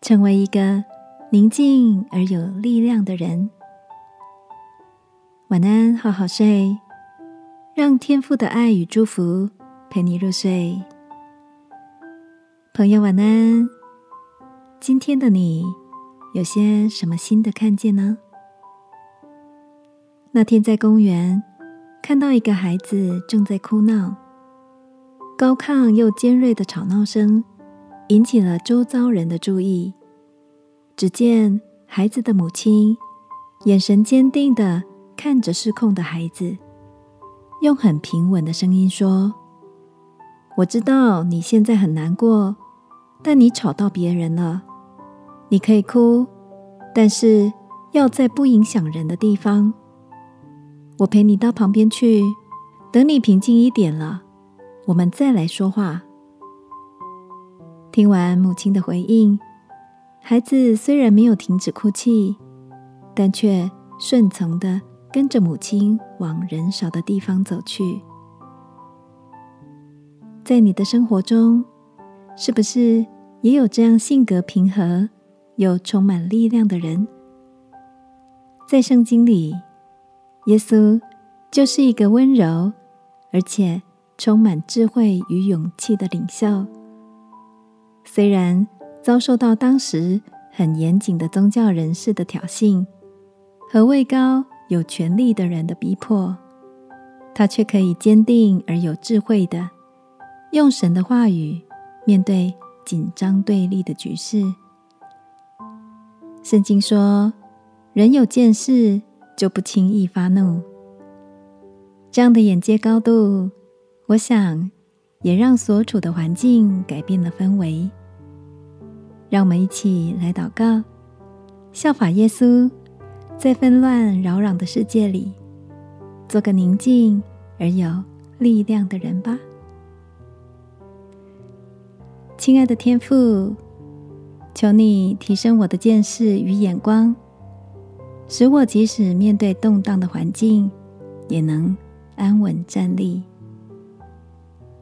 成为一个宁静而有力量的人。晚安，好好睡，让天父的爱与祝福陪你入睡。朋友，晚安。今天的你有些什么新的看见呢？那天在公园看到一个孩子正在哭闹，高亢又尖锐的吵闹声引起了周遭人的注意。只见孩子的母亲眼神坚定的看着失控的孩子，用很平稳的声音说：“我知道你现在很难过，但你吵到别人了。”你可以哭，但是要在不影响人的地方。我陪你到旁边去，等你平静一点了，我们再来说话。听完母亲的回应，孩子虽然没有停止哭泣，但却顺从的跟着母亲往人少的地方走去。在你的生活中，是不是也有这样性格平和？又充满力量的人，在圣经里，耶稣就是一个温柔而且充满智慧与勇气的领袖。虽然遭受到当时很严谨的宗教人士的挑衅和位高有权力的人的逼迫，他却可以坚定而有智慧的用神的话语面对紧张对立的局势。圣经说：“人有见识，就不轻易发怒。”这样的眼界高度，我想也让所处的环境改变了氛围。让我们一起来祷告，效法耶稣，在纷乱扰攘的世界里，做个宁静而有力量的人吧。亲爱的天父。求你提升我的见识与眼光，使我即使面对动荡的环境，也能安稳站立。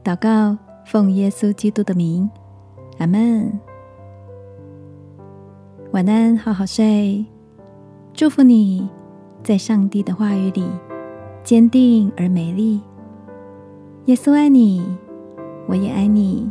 祷告，奉耶稣基督的名，阿门。晚安，好好睡。祝福你在上帝的话语里坚定而美丽。耶稣爱你，我也爱你。